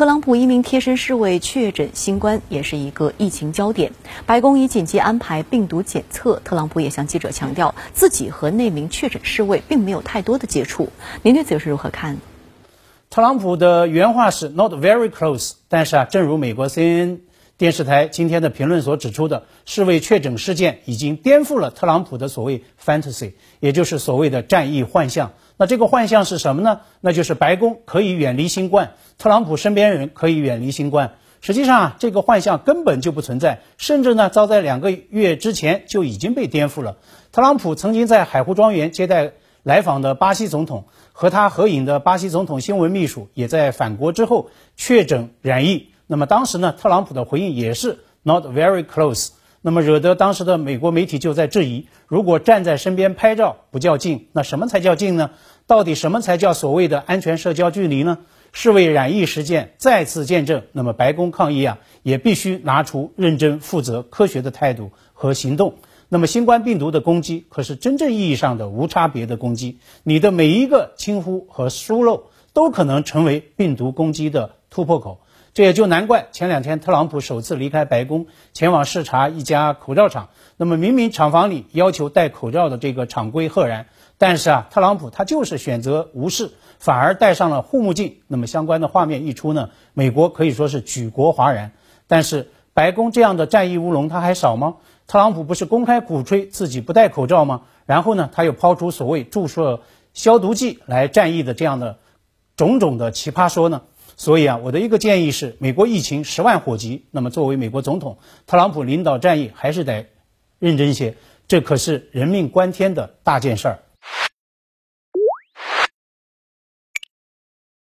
特朗普一名贴身侍卫确诊新冠，也是一个疫情焦点。白宫已紧急安排病毒检测。特朗普也向记者强调，自己和那名确诊侍卫并没有太多的接触。您对此又是如何看？特朗普的原话是 “not very close”，但是啊，正如美国 CNN 电视台今天的评论所指出的，侍卫确诊事件已经颠覆了特朗普的所谓 fantasy，也就是所谓的战役幻象。那这个幻象是什么呢？那就是白宫可以远离新冠，特朗普身边人可以远离新冠。实际上啊，这个幻象根本就不存在，甚至呢，早在两个月之前就已经被颠覆了。特朗普曾经在海湖庄园接待来访的巴西总统，和他合影的巴西总统新闻秘书也在返国之后确诊染疫。那么当时呢，特朗普的回应也是 not very close。那么惹得当时的美国媒体就在质疑：如果站在身边拍照不叫近，那什么才叫近呢？到底什么才叫所谓的安全社交距离呢？是为染疫事件再次见证，那么白宫抗疫啊，也必须拿出认真、负责、科学的态度和行动。那么新冠病毒的攻击可是真正意义上的无差别的攻击，你的每一个轻忽和疏漏都可能成为病毒攻击的突破口。这也就难怪前两天特朗普首次离开白宫，前往视察一家口罩厂。那么明明厂房里要求戴口罩的这个厂规赫然，但是啊，特朗普他就是选择无视，反而戴上了护目镜。那么相关的画面一出呢，美国可以说是举国哗然。但是白宫这样的战役乌龙他还少吗？特朗普不是公开鼓吹自己不戴口罩吗？然后呢，他又抛出所谓注射消毒剂来战役的这样的种种的奇葩说呢？所以啊，我的一个建议是，美国疫情十万火急，那么作为美国总统，特朗普领导战役还是得认真些，这可是人命关天的大件事儿。